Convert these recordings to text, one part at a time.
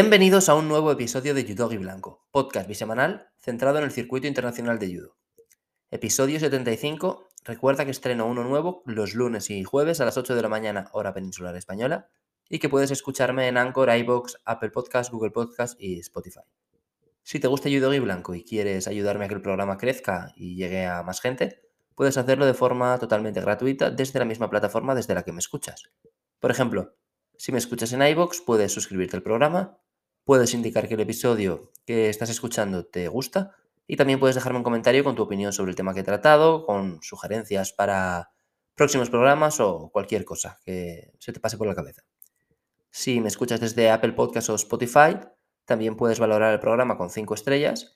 Bienvenidos a un nuevo episodio de Judo y Blanco, podcast bisemanal centrado en el circuito internacional de judo. Episodio 75. Recuerda que estreno uno nuevo los lunes y jueves a las 8 de la mañana, hora peninsular española, y que puedes escucharme en Anchor, iBox, Apple Podcast, Google Podcast y Spotify. Si te gusta Judo y Blanco y quieres ayudarme a que el programa crezca y llegue a más gente, puedes hacerlo de forma totalmente gratuita desde la misma plataforma desde la que me escuchas. Por ejemplo, si me escuchas en iBox, puedes suscribirte al programa, puedes indicar que el episodio que estás escuchando te gusta y también puedes dejarme un comentario con tu opinión sobre el tema que he tratado, con sugerencias para próximos programas o cualquier cosa que se te pase por la cabeza. Si me escuchas desde Apple Podcast o Spotify, también puedes valorar el programa con 5 estrellas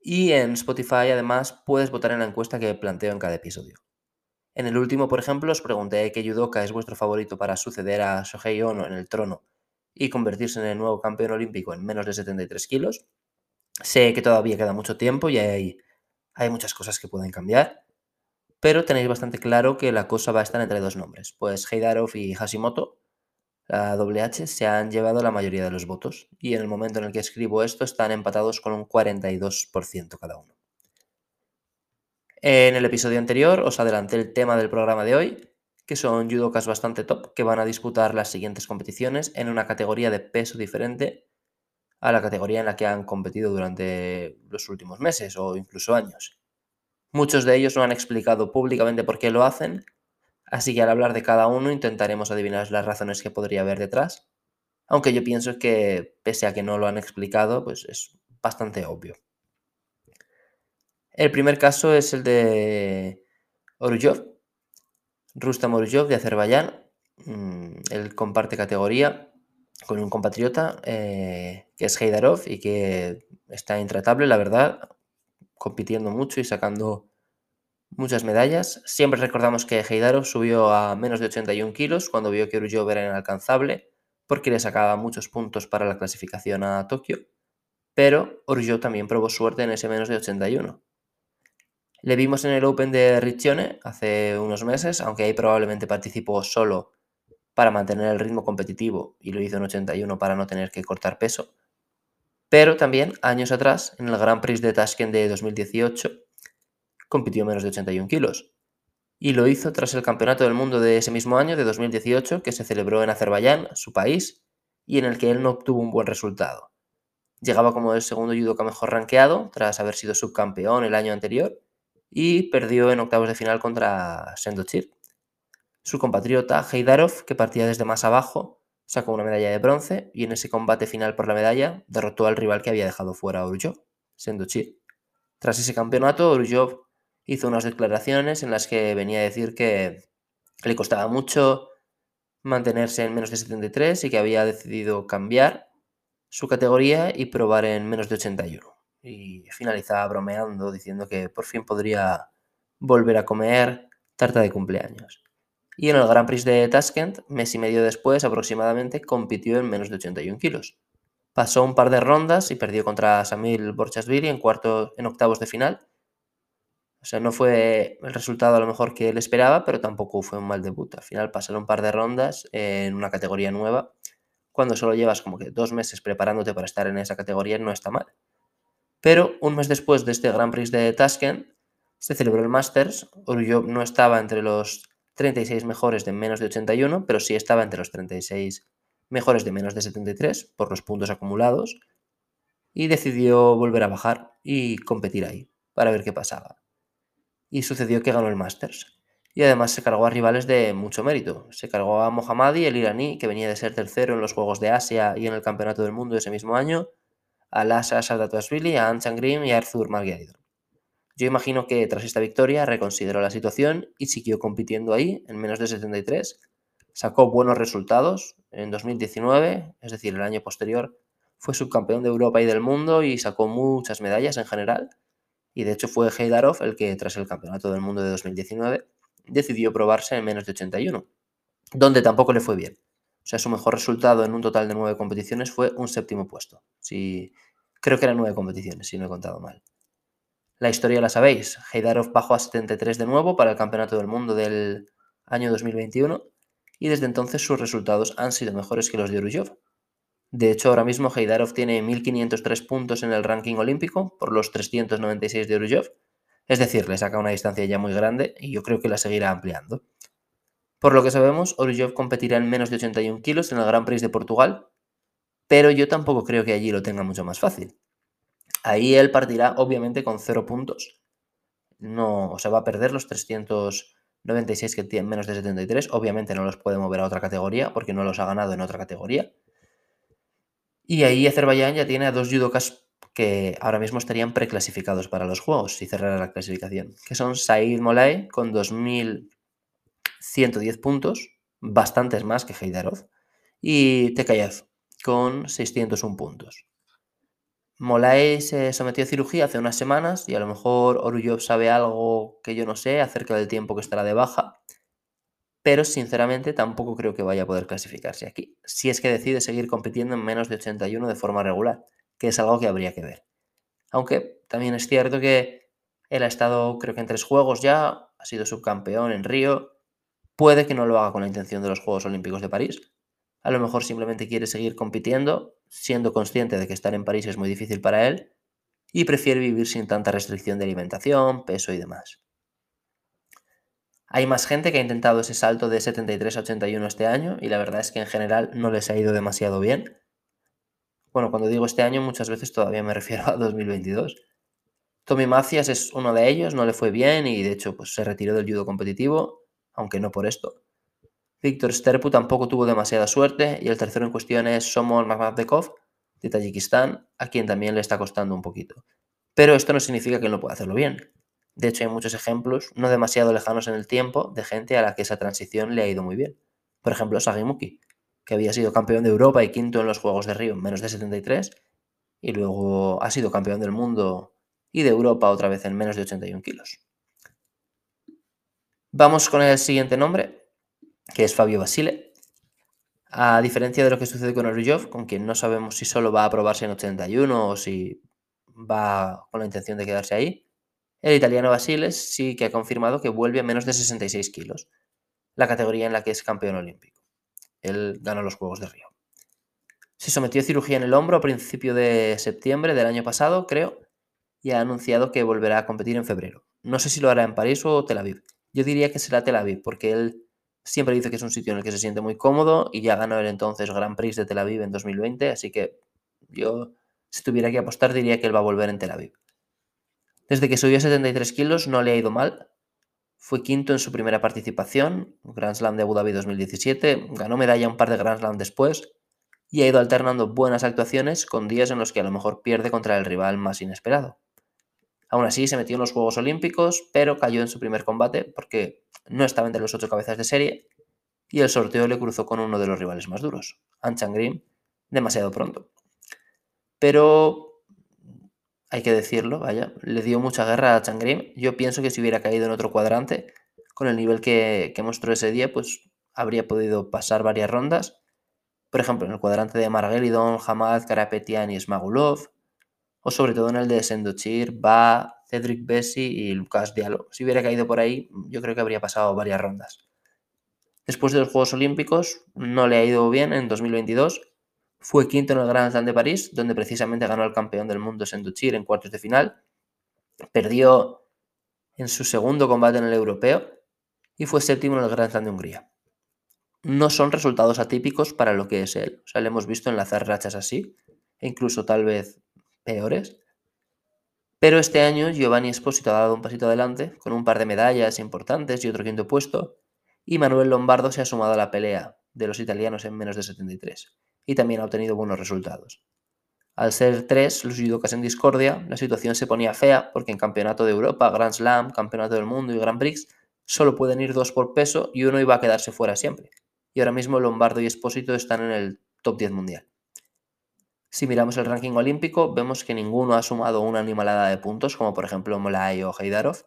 y en Spotify además puedes votar en la encuesta que planteo en cada episodio. En el último, por ejemplo, os pregunté qué judoka es vuestro favorito para suceder a Shohei Ono en el trono y convertirse en el nuevo campeón olímpico en menos de 73 kilos. Sé que todavía queda mucho tiempo y hay, hay muchas cosas que pueden cambiar, pero tenéis bastante claro que la cosa va a estar entre dos nombres. Pues Heidarov y Hashimoto, la WH, se han llevado la mayoría de los votos y en el momento en el que escribo esto están empatados con un 42% cada uno. En el episodio anterior os adelanté el tema del programa de hoy, que son judokas bastante top que van a disputar las siguientes competiciones en una categoría de peso diferente a la categoría en la que han competido durante los últimos meses o incluso años. Muchos de ellos no han explicado públicamente por qué lo hacen, así que al hablar de cada uno intentaremos adivinar las razones que podría haber detrás, aunque yo pienso que pese a que no lo han explicado, pues es bastante obvio. El primer caso es el de Oruyov, Rustam Oruyov de Azerbaiyán. Mm, él comparte categoría con un compatriota eh, que es Heidarov y que está intratable, la verdad, compitiendo mucho y sacando muchas medallas. Siempre recordamos que Heidarov subió a menos de 81 kilos cuando vio que Oruyov era inalcanzable porque le sacaba muchos puntos para la clasificación a Tokio, pero Oruyov también probó suerte en ese menos de 81. Le vimos en el Open de Riccione hace unos meses, aunque ahí probablemente participó solo para mantener el ritmo competitivo y lo hizo en 81 para no tener que cortar peso. Pero también años atrás, en el Grand Prix de Tashkent de 2018, compitió menos de 81 kilos. Y lo hizo tras el Campeonato del Mundo de ese mismo año, de 2018, que se celebró en Azerbaiyán, su país, y en el que él no obtuvo un buen resultado. Llegaba como el segundo judoka mejor rankeado, tras haber sido subcampeón el año anterior, y perdió en octavos de final contra Sendochir. Su compatriota Heidarov, que partía desde más abajo, sacó una medalla de bronce y en ese combate final por la medalla derrotó al rival que había dejado fuera a Urjov, Sendochir. Tras ese campeonato, Urjov hizo unas declaraciones en las que venía a decir que le costaba mucho mantenerse en menos de 73 y que había decidido cambiar su categoría y probar en menos de 81 y finalizaba bromeando diciendo que por fin podría volver a comer tarta de cumpleaños. Y en el Grand Prix de Tashkent, mes y medio después aproximadamente, compitió en menos de 81 kilos. Pasó un par de rondas y perdió contra Samil Borchasvili en, en octavos de final. O sea, no fue el resultado a lo mejor que él esperaba, pero tampoco fue un mal debut. Al final pasaron un par de rondas en una categoría nueva. Cuando solo llevas como que dos meses preparándote para estar en esa categoría, no está mal. Pero un mes después de este Grand Prix de Tashkent, se celebró el Masters. Oruyov no estaba entre los 36 mejores de menos de 81, pero sí estaba entre los 36 mejores de menos de 73 por los puntos acumulados. Y decidió volver a bajar y competir ahí para ver qué pasaba. Y sucedió que ganó el Masters. Y además se cargó a rivales de mucho mérito. Se cargó a Mohammadi, el iraní, que venía de ser tercero en los Juegos de Asia y en el Campeonato del Mundo ese mismo año a Lasa a Anshan Grim y a Arthur Margaridon. Yo imagino que tras esta victoria reconsideró la situación y siguió compitiendo ahí en menos de 73. Sacó buenos resultados en 2019, es decir, el año posterior, fue subcampeón de Europa y del mundo y sacó muchas medallas en general. Y de hecho fue Heidarov el que, tras el campeonato del mundo de 2019, decidió probarse en menos de 81, donde tampoco le fue bien. O sea, su mejor resultado en un total de nueve competiciones fue un séptimo puesto. Si, creo que eran nueve competiciones, si no he contado mal. La historia la sabéis. Heidarov bajó a 73 de nuevo para el Campeonato del Mundo del año 2021 y desde entonces sus resultados han sido mejores que los de Uruyov. De hecho, ahora mismo Heidarov tiene 1503 puntos en el ranking olímpico por los 396 de Orujev. Es decir, le saca una distancia ya muy grande y yo creo que la seguirá ampliando. Por lo que sabemos, Orujev competirá en menos de 81 kilos en el Gran Prix de Portugal, pero yo tampoco creo que allí lo tenga mucho más fácil. Ahí él partirá obviamente con 0 puntos. No, o sea, va a perder los 396 que tiene menos de 73. Obviamente no los puede mover a otra categoría porque no los ha ganado en otra categoría. Y ahí Azerbaiyán ya tiene a dos judokas que ahora mismo estarían preclasificados para los Juegos si cerrara la clasificación, que son Said Molay con 2.110 puntos, bastantes más que Heidarov, y Tekayev con 601 puntos. Molay se sometió a cirugía hace unas semanas y a lo mejor Oruyov sabe algo que yo no sé acerca del tiempo que estará de baja pero sinceramente tampoco creo que vaya a poder clasificarse aquí, si es que decide seguir compitiendo en menos de 81 de forma regular, que es algo que habría que ver. Aunque también es cierto que él ha estado creo que en tres juegos ya, ha sido subcampeón en Río, puede que no lo haga con la intención de los Juegos Olímpicos de París. A lo mejor simplemente quiere seguir compitiendo, siendo consciente de que estar en París es muy difícil para él, y prefiere vivir sin tanta restricción de alimentación, peso y demás. Hay más gente que ha intentado ese salto de 73 a 81 este año y la verdad es que en general no les ha ido demasiado bien. Bueno, cuando digo este año muchas veces todavía me refiero a 2022. Tommy Macias es uno de ellos, no le fue bien y de hecho pues, se retiró del judo competitivo, aunque no por esto. Víctor Sterpu tampoco tuvo demasiada suerte y el tercero en cuestión es Somon Mamadbekov de Tayikistán, a quien también le está costando un poquito. Pero esto no significa que no pueda hacerlo bien. De hecho, hay muchos ejemplos, no demasiado lejanos en el tiempo, de gente a la que esa transición le ha ido muy bien. Por ejemplo, Sagimuki, que había sido campeón de Europa y quinto en los Juegos de Río en menos de 73, y luego ha sido campeón del mundo y de Europa otra vez en menos de 81 kilos. Vamos con el siguiente nombre, que es Fabio Basile. A diferencia de lo que sucede con Oryov, con quien no sabemos si solo va a aprobarse en 81 o si va con la intención de quedarse ahí, el italiano Basiles sí que ha confirmado que vuelve a menos de 66 kilos, la categoría en la que es campeón olímpico. Él ganó los Juegos de Río. Se sometió a cirugía en el hombro a principio de septiembre del año pasado, creo, y ha anunciado que volverá a competir en febrero. No sé si lo hará en París o Tel Aviv. Yo diría que será Tel Aviv, porque él siempre dice que es un sitio en el que se siente muy cómodo y ya ganó el entonces Grand Prix de Tel Aviv en 2020, así que yo, si tuviera que apostar, diría que él va a volver en Tel Aviv. Desde que subió a 73 kilos no le ha ido mal. Fue quinto en su primera participación, Grand Slam de Abu Dhabi 2017, ganó medalla un par de Grand Slam después y ha ido alternando buenas actuaciones con días en los que a lo mejor pierde contra el rival más inesperado. Aún así se metió en los Juegos Olímpicos, pero cayó en su primer combate porque no estaba entre los ocho cabezas de serie y el sorteo le cruzó con uno de los rivales más duros, Anchan Green, demasiado pronto. Pero hay que decirlo, vaya, le dio mucha guerra a Changrim. Yo pienso que si hubiera caído en otro cuadrante, con el nivel que, mostró ese día, pues habría podido pasar varias rondas. Por ejemplo, en el cuadrante de Margelidon, Hamad, Karapetian y Smagulov, o sobre todo en el de Sendochir, Ba, Cedric Bessi y Lucas Diallo. Si hubiera caído por ahí, yo creo que habría pasado varias rondas. Después de los Juegos Olímpicos, no le ha ido bien en 2022 fue quinto en el Grand Slam de París, donde precisamente ganó al campeón del mundo Senduchir en cuartos de final. Perdió en su segundo combate en el europeo y fue séptimo en el Grand Slam de Hungría. No son resultados atípicos para lo que es él. O sea, le hemos visto enlazar rachas así, e incluso tal vez peores. Pero este año Giovanni Esposito ha dado un pasito adelante, con un par de medallas importantes y otro quinto puesto, y Manuel Lombardo se ha sumado a la pelea de los italianos en menos de 73 y también ha obtenido buenos resultados. Al ser tres los judocas en discordia, la situación se ponía fea porque en Campeonato de Europa, Grand Slam, Campeonato del Mundo y Grand Prix solo pueden ir dos por peso y uno iba a quedarse fuera siempre. Y ahora mismo Lombardo y Espósito están en el top 10 mundial. Si miramos el ranking olímpico, vemos que ninguno ha sumado una animalada de puntos, como por ejemplo Molay o Heidarov.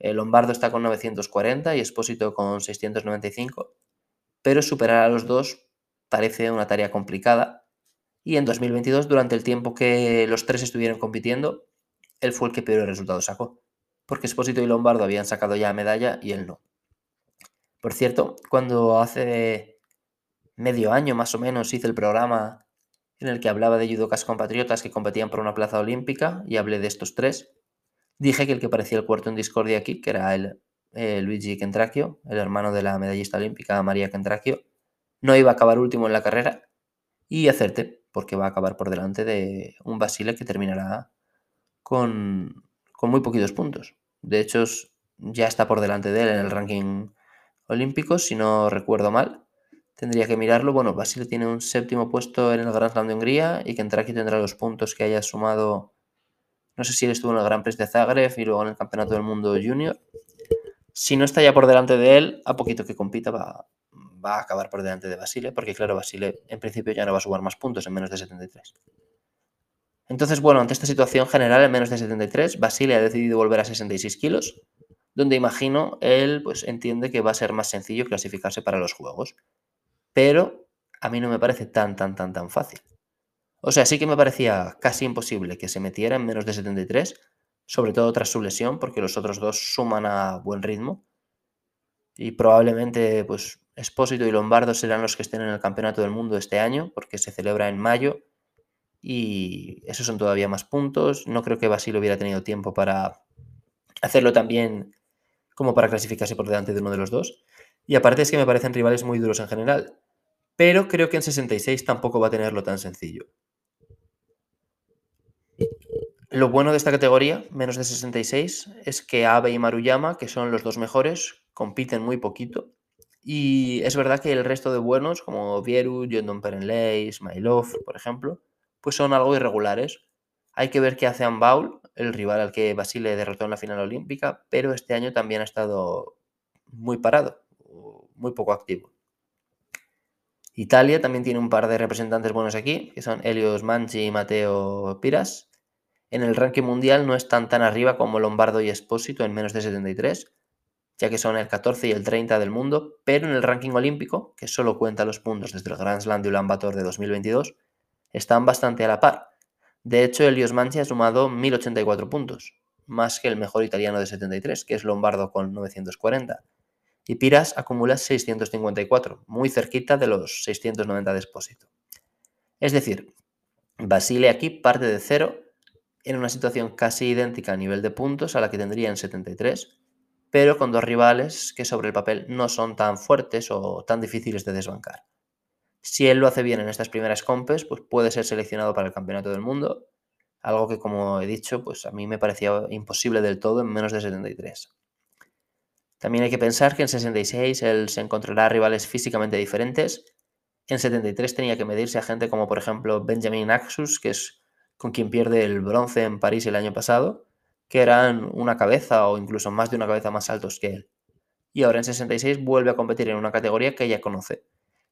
El Lombardo está con 940 y Espósito con 695, pero superar a los dos parece una tarea complicada. Y en 2022, durante el tiempo que los tres estuvieron compitiendo, él fue el que peor resultado sacó, porque Espósito y Lombardo habían sacado ya medalla y él no. Por cierto, cuando hace medio año más o menos hice el programa en el que hablaba de judocas compatriotas que competían por una plaza olímpica y hablé de estos tres. Dije que el que parecía el cuarto en discordia aquí, que era el, Luigi Kentracchio, el hermano de la medallista olímpica María Kentracchio, no iba a acabar último en la carrera y acerté, porque va a acabar por delante de un Basile que terminará con, con muy poquitos puntos. De hecho, ya está por delante de él en el ranking olímpico, si no recuerdo mal. Tendría que mirarlo. Bueno, Basile tiene un séptimo puesto en el Grand Slam de Hungría y Kentraki tendrá los puntos que haya sumado. No sé si él estuvo en el Gran Prix de Zagreb y luego en el Campeonato del Mundo Junior. Si no está ya por delante de él, a poquito que compita va, a acabar por delante de Basile, porque claro, Basile en principio ya no va a sumar más puntos en menos de 73. Entonces, bueno, ante esta situación general en menos de 73, Basile ha decidido volver a 66 kilos, donde imagino él pues entiende que va a ser más sencillo clasificarse para los juegos. Pero a mí no me parece tan, tan, tan, tan fácil. O sea, sí que me parecía casi imposible que se metiera en menos de 73, sobre todo tras su lesión, porque los otros dos suman a buen ritmo. Y probablemente, pues, Espósito y Lombardo serán los que estén en el Campeonato del Mundo este año, porque se celebra en mayo y esos son todavía más puntos. No creo que Basile hubiera tenido tiempo para hacerlo también como para clasificarse por delante de uno de los dos. Y aparte es que me parecen rivales muy duros en general. Pero creo que en 66 tampoco va a tenerlo tan sencillo. Lo bueno de esta categoría, menos de 66, es que Abe y Maruyama, que son los dos mejores, compiten muy poquito. Y es verdad que el resto de buenos, como Vieru, Jondon Perenley, Smilov, por ejemplo, pues son algo irregulares. Hay que ver qué hace Ambaul, el rival al que Basile derrotó en la final olímpica, pero este año también ha estado muy parado, muy poco activo. Italia también tiene un par de representantes buenos aquí, que son Helios Manchi y Mateo Piras. En el ranking mundial no están tan arriba como Lombardo y Espósito en menos de 73, ya que son el 14 y el 30 del mundo, pero en el ranking olímpico, que solo cuenta los puntos desde el Grand Slam de Ulan Bator de 2022, están bastante a la par. De hecho, Elios Manchi ha sumado 1084 puntos, más que el mejor italiano de 73, que es Lombardo con 940. Y Piras acumula 654, muy cerquita de los 690 de Espósito. Es decir, Basile aquí parte de cero en una situación casi idéntica a nivel de puntos a la que tendría en 73, pero con dos rivales que sobre el papel no son tan fuertes o tan difíciles de desbancar. Si él lo hace bien en estas primeras compes, pues puede ser seleccionado para el Campeonato del Mundo, algo que como he dicho, pues a mí me parecía imposible del todo en menos de 73. También hay que pensar que en 66 él se encontrará rivales físicamente diferentes. En 73 tenía que medirse a gente como por ejemplo Benjamin Axus, que es con quien pierde el bronce en París el año pasado, que eran una cabeza o incluso más de una cabeza más altos que él. Y ahora en 66 vuelve a competir en una categoría que ella conoce,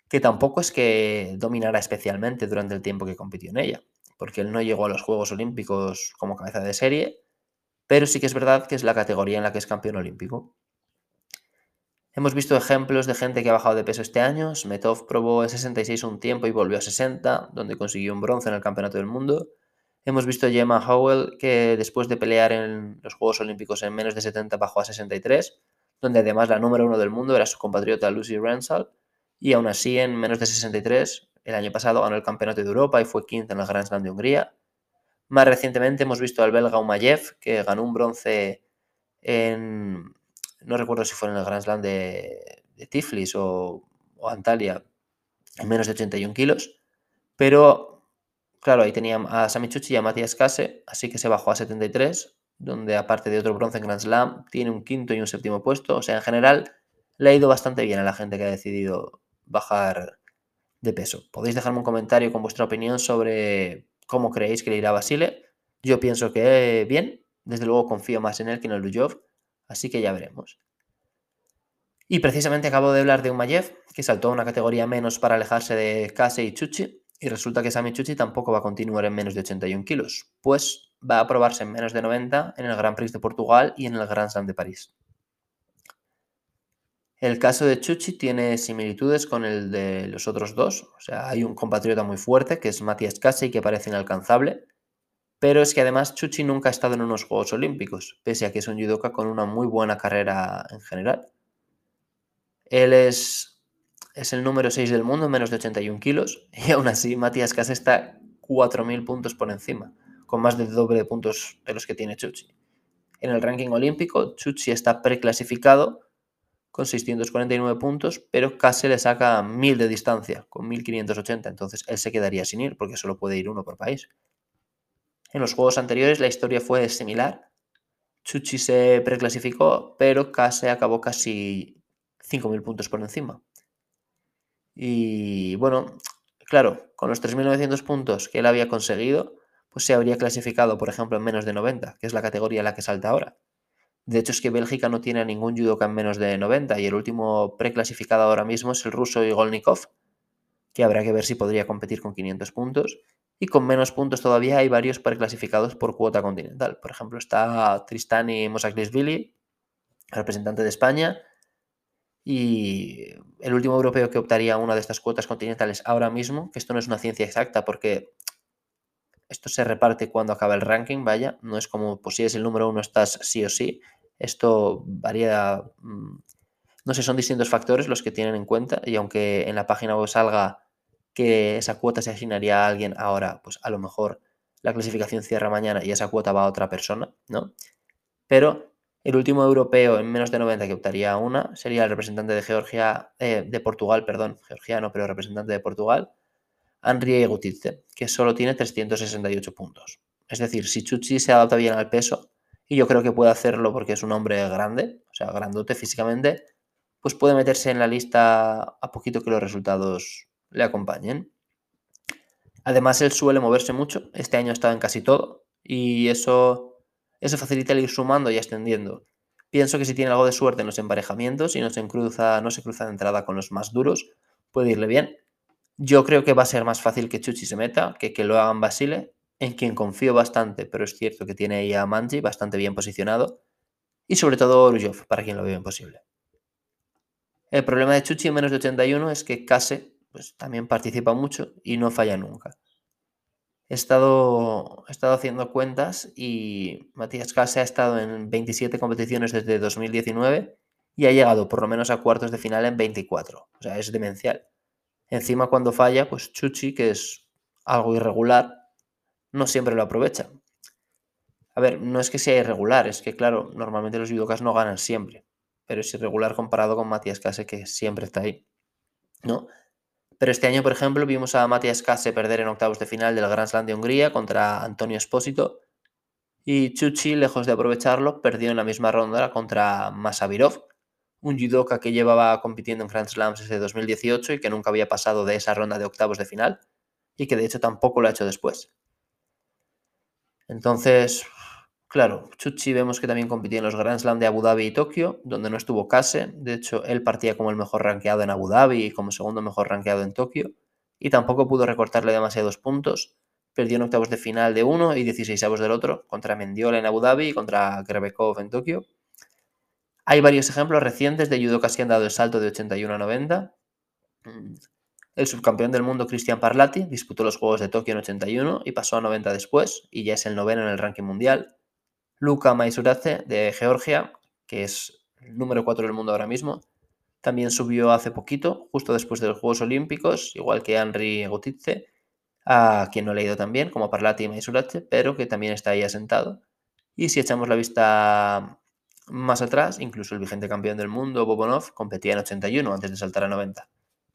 que tampoco es que dominara especialmente durante el tiempo que compitió en ella, porque él no llegó a los Juegos Olímpicos como cabeza de serie, pero sí que es verdad que es la categoría en la que es campeón olímpico. Hemos visto ejemplos de gente que ha bajado de peso este año. Smetov probó en 66 un tiempo y volvió a 60, donde consiguió un bronce en el Campeonato del Mundo. Hemos visto a Gemma Howell que después de pelear en los Juegos Olímpicos en menos de 70 bajó a 63, donde además la número uno del mundo era su compatriota Lucy Rensal y aún así en menos de 63 el año pasado ganó el Campeonato de Europa y fue quinta en el Grand Slam de Hungría. Más recientemente hemos visto al belga Umayev que ganó un bronce en, no recuerdo si fue en el Grand Slam de, Tiflis o, Antalya, en menos de 81 kilos, pero claro, ahí tenía a Sami Chuchi y a Matías Kase, así que se bajó a 73, donde aparte de otro bronce en Grand Slam, tiene un quinto y un séptimo puesto, o sea, en general le ha ido bastante bien a la gente que ha decidido bajar de peso. Podéis dejarme un comentario con vuestra opinión sobre cómo creéis que le irá a Basile. Yo pienso que bien, desde luego confío más en él que en el Lujov, así que ya veremos. Y precisamente acabo de hablar de un Mayev que saltó a una categoría menos para alejarse de Kase y Chuchi, y resulta que Sami Chuchi tampoco va a continuar en menos de 81 kilos, pues va a probarse en menos de 90 en el Grand Prix de Portugal y en el Grand Slam de París. El caso de Chuchi tiene similitudes con el de los otros dos. O sea, hay un compatriota muy fuerte, que es Matías Casey, que parece inalcanzable. Pero es que además Chuchi nunca ha estado en unos Juegos Olímpicos, pese a que es un judoka con una muy buena carrera en general. Él es es el número 6 del mundo, menos de 81 kilos, y aún así Matías Cas está 4.000 puntos por encima, con más de doble de puntos de los que tiene Chuchi. En el ranking olímpico, Chuchi está preclasificado con 649 puntos, pero casi le saca 1000 de distancia, con 1580. Entonces él se quedaría sin ir porque solo puede ir uno por país. En los juegos anteriores la historia fue similar. Chuchi se preclasificó, pero casi acabó casi 5.000 puntos por encima. Y bueno, claro, con los 3.900 puntos que él había conseguido, pues se habría clasificado, por ejemplo, en menos de 90, que es la categoría en la que salta ahora. De hecho, es que Bélgica no tiene ningún judoka en menos de 90 y el último preclasificado ahora mismo es el ruso Igolnikov, que habrá que ver si podría competir con 500 puntos. Y con menos puntos todavía hay varios preclasificados por cuota continental. Por ejemplo, está Tristani Mosaklisvili, representante de España, y el último europeo que optaría a una de estas cuotas continentales ahora mismo, que esto no es una ciencia exacta porque esto se reparte cuando acaba el ranking, vaya, no es como, pues si es el número uno estás sí o sí, esto varía, mm, no sé, son distintos factores los que tienen en cuenta y aunque en la página web salga que esa cuota se asignaría a alguien ahora, pues a lo mejor la clasificación cierra mañana y esa cuota va a otra persona, ¿no? Pero el último europeo en menos de 90 que optaría a una sería el representante de Georgia, eh, de Portugal, perdón, georgiano, pero representante de Portugal, Henri Gutice, que solo tiene 368 puntos. Es decir, si Chuchi se adapta bien al peso, y yo creo que puede hacerlo porque es un hombre grande, o sea, grandote físicamente, pues puede meterse en la lista a poquito que los resultados le acompañen. Además, él suele moverse mucho, este año ha estado en casi todo, y eso, eso facilita el ir sumando y extendiendo. Pienso que si tiene algo de suerte en los emparejamientos y no se cruza, no se cruza de entrada con los más duros, puede irle bien. Yo creo que va a ser más fácil que Chuchi se meta que que lo hagan Basile, en quien confío bastante, pero es cierto que tiene ahí a Manji bastante bien posicionado, y sobre todo Orujov, para quien lo vea imposible. El problema de Chuchi en menos de 81 es que Kase pues, también participa mucho y no falla nunca. He estado, he estado haciendo cuentas y Matías Kase ha estado en 27 competiciones desde 2019 y ha llegado por lo menos a cuartos de final en 24. O sea, es demencial. Encima cuando falla, pues Chuchi, que es algo irregular, no siempre lo aprovecha. A ver, no es que sea irregular, es que claro, normalmente los judokas no ganan siempre, pero es irregular comparado con Matías Case que siempre está ahí, ¿no? Pero este año, por ejemplo, vimos a Matías Case perder en octavos de final del Grand Slam de Hungría contra Antonio Espósito y Chuchi, lejos de aprovecharlo, perdió en la misma ronda contra Masavirov, un judoka que llevaba compitiendo en Grand Slams desde 2018 y que nunca había pasado de esa ronda de octavos de final y que de hecho tampoco lo ha hecho después. Entonces, claro, Chuchi vemos que también compitió en los Grand Slam de Abu Dhabi y Tokio, donde no estuvo Kase. De hecho, él partía como el mejor rankeado en Abu Dhabi y como segundo mejor rankeado en Tokio. Y tampoco pudo recortarle demasiados puntos. Perdió en octavos de final de uno y 16 del otro, contra Mendiola en Abu Dhabi y contra Grebekov en Tokio. Hay varios ejemplos recientes de judo que han dado el salto de 81 a 90. Mm. El subcampeón del mundo Cristian Parlati disputó los Juegos de Tokio en 81 y pasó a 90 después y ya es el noveno en el ranking mundial. Luka Maisurace de Georgia, que es el número 4 del mundo ahora mismo, también subió hace poquito, justo después de los Juegos Olímpicos, igual que Henry Gotitze, a quien no he leído también, como Parlati y Maisurace, pero que también está ahí asentado. Y si echamos la vista más atrás, incluso el vigente campeón del mundo, Bobonov, competía en 81 antes de saltar a 90.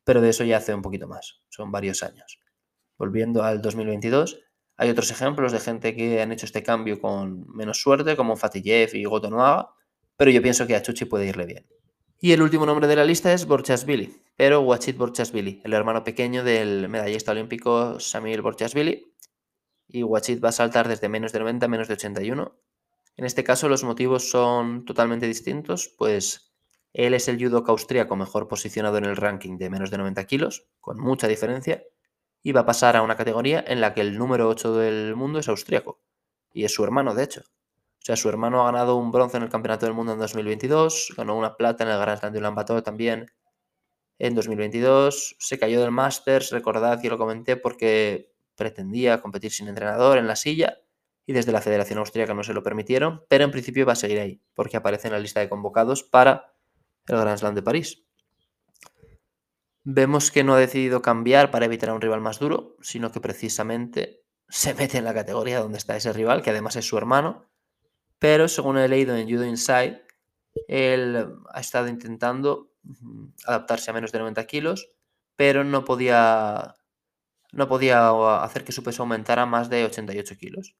Pero de eso ya hace un poquito más, son varios años. Volviendo al 2022, hay otros ejemplos de gente que han hecho este cambio con menos suerte, como Fatijev y Gotonoaga, pero yo pienso que a Chuchi puede irle bien. Y el último nombre de la lista es Borchasvili, pero Wachit Borchasvili, el hermano pequeño del medallista olímpico Samir Borchasvili. Y Wachit va a saltar desde menos de 90 a menos de 81 en este caso los motivos son totalmente distintos, pues él es el judoka austríaco mejor posicionado en el ranking de menos de 90 kilos, con mucha diferencia, y va a pasar a una categoría en la que el número 8 del mundo es austríaco, y es su hermano, de hecho. O sea, su hermano ha ganado un bronce en el Campeonato del Mundo en 2022, ganó una plata en el Grand Slam de Ulan también en 2022, se cayó del Masters, recordad que lo comenté porque pretendía competir sin entrenador en la silla, y desde la Federación Austríaca no se lo permitieron, pero en principio va a seguir ahí, porque aparece en la lista de convocados para el Grand Slam de París. Vemos que no ha decidido cambiar para evitar a un rival más duro, sino que precisamente se mete en la categoría donde está ese rival, que además es su hermano. Pero según he leído en Judo Inside, él ha estado intentando adaptarse a menos de 90 kilos, pero no podía, no podía hacer que su peso aumentara más de 88 kilos.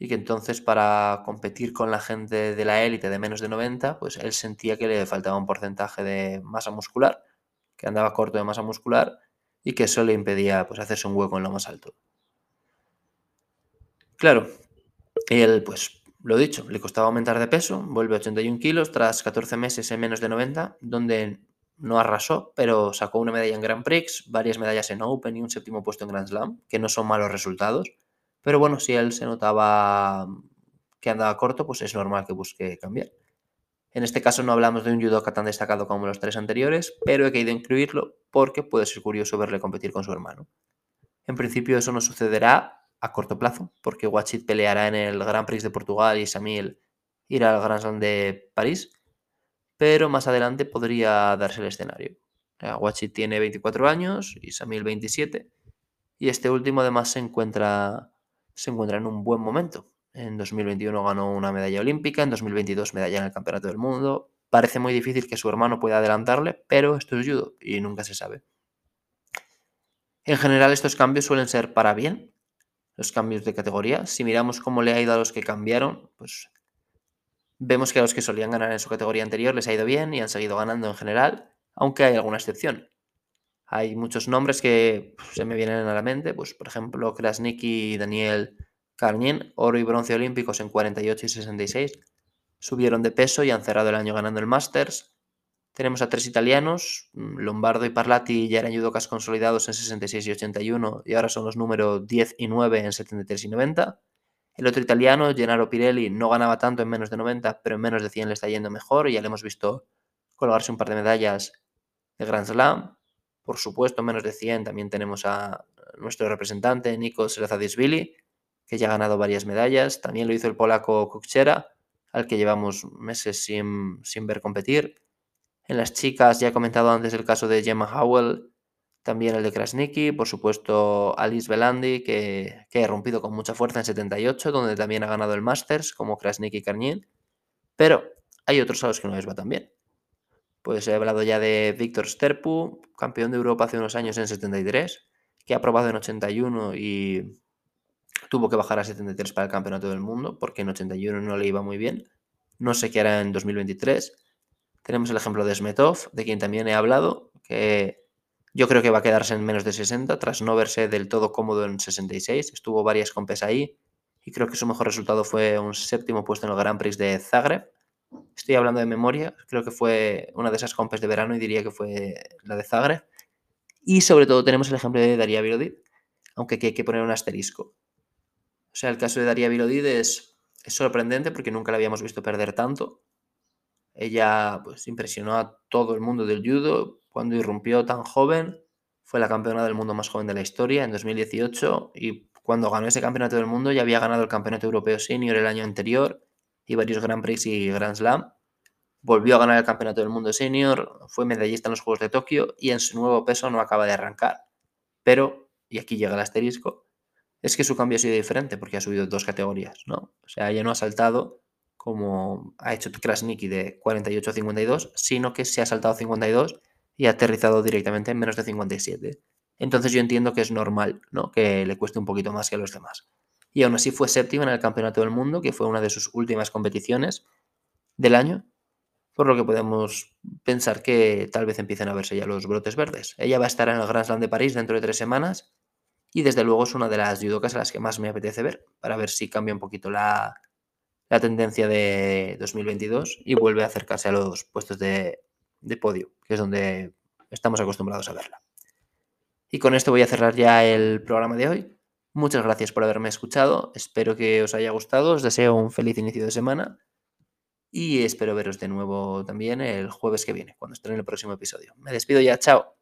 Y que entonces para competir con la gente de la élite de menos de 90, pues él sentía que le faltaba un porcentaje de masa muscular, que andaba corto de masa muscular y que eso le impedía pues, hacerse un hueco en lo más alto. Claro, él pues lo dicho, le costaba aumentar de peso, vuelve a 81 kilos tras 14 meses en menos de 90, donde no arrasó, pero sacó una medalla en Grand Prix, varias medallas en Open y un séptimo puesto en Grand Slam, que no son malos resultados. Pero bueno, si él se notaba que andaba corto, pues es normal que busque cambiar. En este caso no hablamos de un judoka tan destacado como los tres anteriores, pero he querido incluirlo porque puede ser curioso verle competir con su hermano. En principio eso no sucederá a corto plazo, porque Watchit peleará en el Grand Prix de Portugal y Samil irá al Grand Slam de París, pero más adelante podría darse el escenario. Watchit tiene 24 años y Samil 27, y este último además se encuentra en un buen momento. En 2021 ganó una medalla olímpica, en 2022 medalla en el Campeonato del Mundo. Parece muy difícil que su hermano pueda adelantarle, pero esto es judo y nunca se sabe. En general estos cambios suelen ser para bien, los cambios de categoría. Si miramos cómo le ha ido a los que cambiaron, pues vemos que a los que solían ganar en su categoría anterior les ha ido bien y han seguido ganando en general, aunque hay alguna excepción. Hay muchos nombres que pues, se me vienen a la mente, pues por ejemplo Krasniki y Daniel Karnin, oro y bronce olímpicos en 48 y 66, subieron de peso y han cerrado el año ganando el Masters. Tenemos a tres italianos, mm, Lombardo y Parlati ya eran judocas consolidados en 66 y 81 y ahora son los números 10 y 9 en 73 y 90. El otro italiano, Gennaro Pirelli, no ganaba tanto en menos de 90, pero en menos de 100 le está yendo mejor y ya le hemos visto colgarse un par de medallas de Grand Slam. Por supuesto, en menos de 100 también tenemos a nuestro representante, Nikos Razadisvili, que ya ha ganado varias medallas. También lo hizo el polaco Kukchera, al que llevamos meses sin, sin ver competir. En las chicas ya he comentado antes el caso de Gemma Howell, también el de Krasniki, por supuesto Alice Belandi, que, ha rompido con mucha fuerza en 78, donde también ha ganado el Masters, como Krasniki y Pero hay otros a los que no les va tan bien. Pues he hablado ya de Víctor Sterpu, campeón de Europa hace unos años en 73, que ha probado en 81 y tuvo que bajar a 73 para el campeonato del mundo, porque en 81 no le iba muy bien. No sé qué hará en 2023. Tenemos el ejemplo de Smetov, de quien también he hablado, que yo creo que va a quedarse en menos de 60 tras no verse del todo cómodo en 66. Estuvo varias compes ahí y creo que su mejor resultado fue un séptimo puesto en el Grand Prix de Zagreb. Estoy hablando de memoria, creo que fue una de esas compes de verano y diría que fue la de Zagreb. Y sobre todo tenemos el ejemplo de Daria Vilodid, aunque hay que poner un asterisco. Sea, el caso de Daria Vilodid es, es sorprendente porque nunca la habíamos visto perder tanto. Ella pues, impresionó a todo el mundo del judo cuando irrumpió tan joven. Fue la campeona del mundo más joven de la historia en 2018 y cuando ganó ese campeonato del mundo ya había ganado el campeonato europeo senior el año anterior y varios Grand Prix y Grand Slam. Volvió a ganar el campeonato del mundo senior, fue medallista en los Juegos de Tokio y en su nuevo peso no acaba de arrancar. Pero, y aquí llega el asterisco, es que su cambio ha sido diferente porque ha subido dos categorías, ¿no? O sea, ya no ha saltado como ha hecho Krasniki de 48 a 52, sino que se ha saltado 52 y ha aterrizado directamente en menos de 57. Entonces yo entiendo que es normal, ¿no? Que le cueste un poquito más que a los demás. Y aún así fue séptima en el Campeonato del Mundo, que fue una de sus últimas competiciones del año, por lo que podemos pensar que tal vez empiecen a verse ya los brotes verdes. Ella va a estar en el Grand Slam de París dentro de tres semanas y desde luego es una de las judocas a las que más me apetece ver, para ver si cambia un poquito la, la tendencia de 2022 y vuelve a acercarse a los puestos de, podio, que es donde estamos acostumbrados a verla. Y con esto voy a cerrar ya el programa de hoy. Muchas gracias por haberme escuchado. Espero que os haya gustado. Os deseo un feliz inicio de semana. Y espero veros de nuevo también el jueves que viene, cuando esté en el próximo episodio. Me despido ya. Chao.